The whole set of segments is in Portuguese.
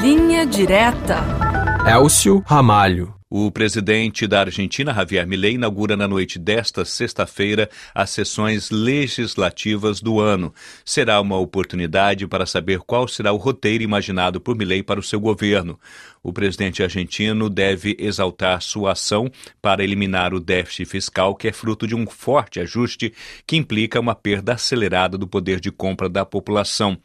Linha Direta. Elcio Ramalho. O presidente da Argentina, Javier Milei, inaugura na noite desta sexta-feira as sessões legislativas do ano. Será uma oportunidade para saber qual será o roteiro imaginado por Milei para o seu governo. O presidente argentino deve exaltar sua ação para eliminar o déficit fiscal, que é fruto de um forte ajuste que implica uma perda acelerada do poder de compra da população.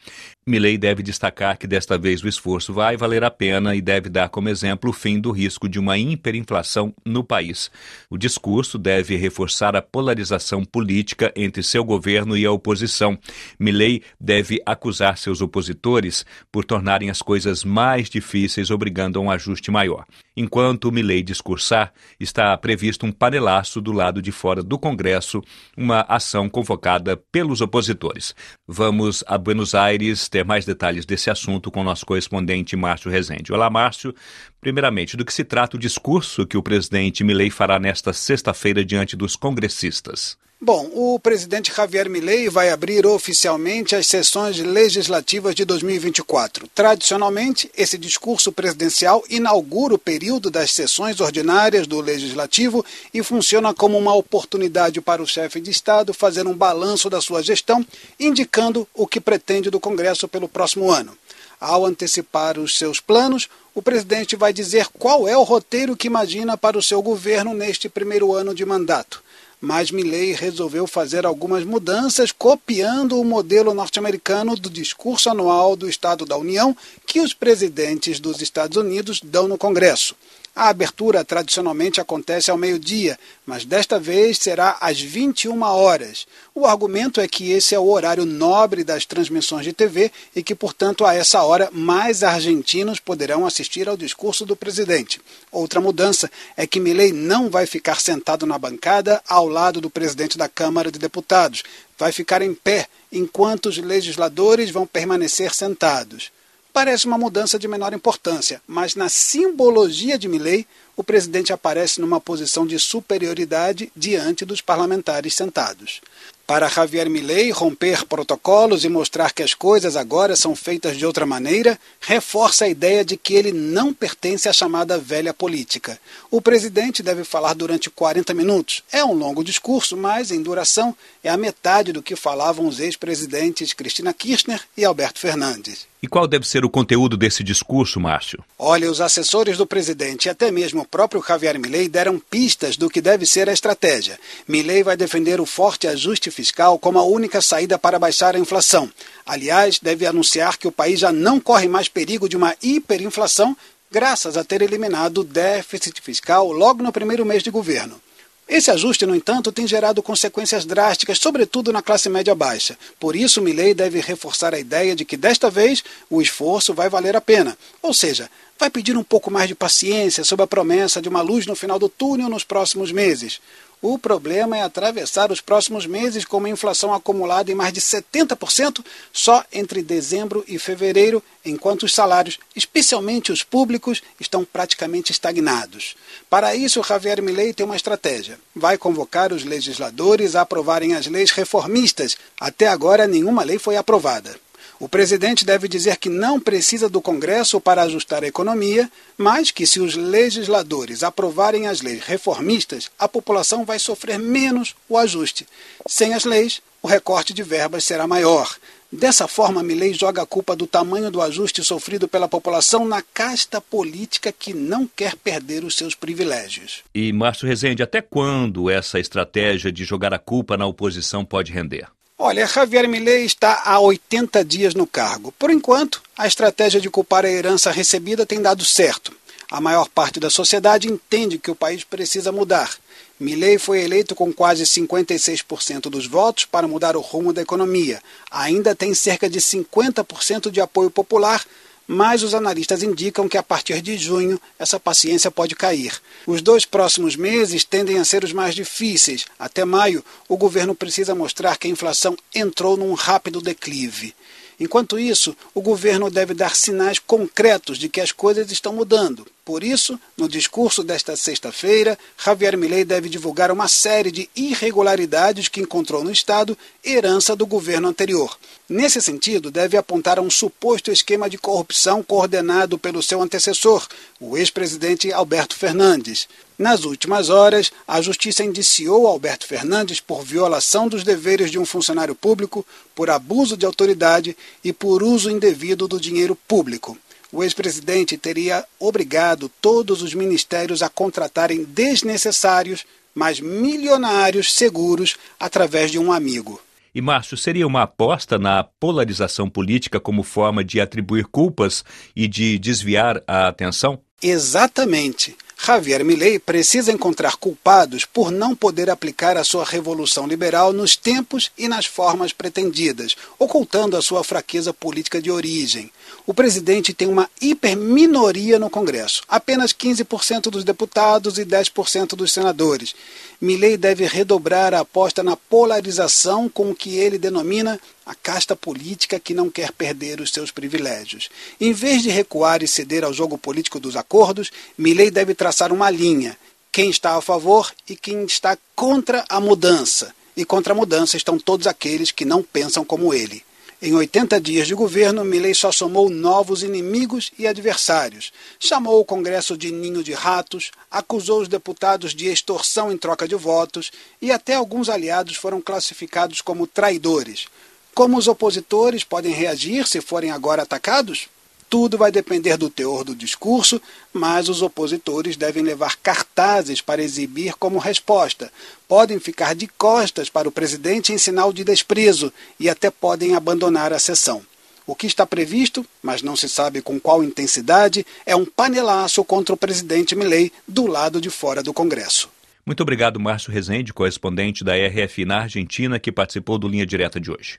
Milley deve destacar que desta vez o esforço vai valer a pena e deve dar como exemplo o fim do risco de uma hiperinflação no país. O discurso deve reforçar a polarização política entre seu governo e a oposição. Milley deve acusar seus opositores por tornarem as coisas mais difíceis, obrigando a um ajuste maior. Enquanto Milley discursar, está previsto um panelaço do lado de fora do Congresso, uma ação convocada pelos opositores. Vamos a Buenos Aires ter mais detalhes desse assunto com nosso correspondente Márcio Rezende. Olá, Márcio. Primeiramente, do que se trata o discurso que o presidente Milley fará nesta sexta-feira diante dos congressistas? Bom, o presidente Javier Milei vai abrir oficialmente as sessões legislativas de 2024. Tradicionalmente, esse discurso presidencial inaugura o período das sessões ordinárias do legislativo e funciona como uma oportunidade para o chefe de Estado fazer um balanço da sua gestão, indicando o que pretende do Congresso pelo próximo ano. Ao antecipar os seus planos, o presidente vai dizer qual é o roteiro que imagina para o seu governo neste primeiro ano de mandato mas Milley resolveu fazer algumas mudanças copiando o modelo norte-americano do discurso anual do Estado da União que os presidentes dos Estados Unidos dão no Congresso. A abertura tradicionalmente acontece ao meio-dia, mas desta vez será às 21 horas. O argumento é que esse é o horário nobre das transmissões de TV e que, portanto, a essa hora mais argentinos poderão assistir ao discurso do presidente. Outra mudança é que Milei não vai ficar sentado na bancada ao lado do presidente da Câmara de Deputados. Vai ficar em pé, enquanto os legisladores vão permanecer sentados. Parece uma mudança de menor importância, mas na simbologia de Milley, o presidente aparece numa posição de superioridade diante dos parlamentares sentados. Para Javier Milei, romper protocolos e mostrar que as coisas agora são feitas de outra maneira reforça a ideia de que ele não pertence à chamada velha política. O presidente deve falar durante 40 minutos. É um longo discurso, mas em duração é a metade do que falavam os ex-presidentes Cristina Kirchner e Alberto Fernandes. E qual deve ser o conteúdo desse discurso, Márcio? Olha, os assessores do presidente e até mesmo o próprio Javier Milei deram pistas do que deve ser a estratégia. Milei vai defender o forte ajuste fiscal como a única saída para baixar a inflação. Aliás, deve anunciar que o país já não corre mais perigo de uma hiperinflação graças a ter eliminado o déficit fiscal logo no primeiro mês de governo. Esse ajuste, no entanto, tem gerado consequências drásticas, sobretudo na classe média baixa. Por isso, Milley deve reforçar a ideia de que desta vez o esforço vai valer a pena. Ou seja, vai pedir um pouco mais de paciência sob a promessa de uma luz no final do túnel nos próximos meses. O problema é atravessar os próximos meses com uma inflação acumulada em mais de 70% só entre dezembro e fevereiro, enquanto os salários, especialmente os públicos, estão praticamente estagnados. Para isso, Javier Milei tem uma estratégia. Vai convocar os legisladores a aprovarem as leis reformistas. Até agora, nenhuma lei foi aprovada. O presidente deve dizer que não precisa do Congresso para ajustar a economia, mas que se os legisladores aprovarem as leis reformistas, a população vai sofrer menos o ajuste. Sem as leis, o recorte de verbas será maior. Dessa forma, Milley joga a culpa do tamanho do ajuste sofrido pela população na casta política que não quer perder os seus privilégios. E, Márcio Rezende, até quando essa estratégia de jogar a culpa na oposição pode render? Olha, Javier Milei está há 80 dias no cargo. Por enquanto, a estratégia de culpar a herança recebida tem dado certo. A maior parte da sociedade entende que o país precisa mudar. Milley foi eleito com quase 56% dos votos para mudar o rumo da economia. Ainda tem cerca de 50% de apoio popular, mas os analistas indicam que a partir de junho essa paciência pode cair. Os dois próximos meses tendem a ser os mais difíceis. Até maio, o governo precisa mostrar que a inflação entrou num rápido declive. Enquanto isso, o governo deve dar sinais concretos de que as coisas estão mudando. Por isso, no discurso desta sexta-feira, Javier Milei deve divulgar uma série de irregularidades que encontrou no Estado, herança do governo anterior. Nesse sentido, deve apontar a um suposto esquema de corrupção coordenado pelo seu antecessor, o ex-presidente Alberto Fernandes. Nas últimas horas, a Justiça indiciou Alberto Fernandes por violação dos deveres de um funcionário público, por abuso de autoridade e por uso indevido do dinheiro público o ex-presidente teria obrigado todos os ministérios a contratarem desnecessários, mas milionários seguros através de um amigo. E Márcio, seria uma aposta na polarização política como forma de atribuir culpas e de desviar a atenção? Exatamente. Javier Milei precisa encontrar culpados por não poder aplicar a sua revolução liberal nos tempos e nas formas pretendidas, ocultando a sua fraqueza política de origem. O presidente tem uma hiperminoria no Congresso, apenas 15% dos deputados e 10% dos senadores. Milei deve redobrar a aposta na polarização com o que ele denomina a casta política que não quer perder os seus privilégios. Em vez de recuar e ceder ao jogo político dos acordos, Milley deve traçar uma linha: quem está a favor e quem está contra a mudança. E contra a mudança estão todos aqueles que não pensam como ele. Em 80 dias de governo, Milley só somou novos inimigos e adversários. Chamou o Congresso de ninho de ratos, acusou os deputados de extorsão em troca de votos e até alguns aliados foram classificados como traidores. Como os opositores podem reagir se forem agora atacados? Tudo vai depender do teor do discurso, mas os opositores devem levar cartazes para exibir como resposta. Podem ficar de costas para o presidente em sinal de desprezo e até podem abandonar a sessão. O que está previsto, mas não se sabe com qual intensidade, é um panelaço contra o presidente Milley do lado de fora do Congresso. Muito obrigado, Márcio Rezende, correspondente da RFI na Argentina, que participou do Linha Direta de hoje.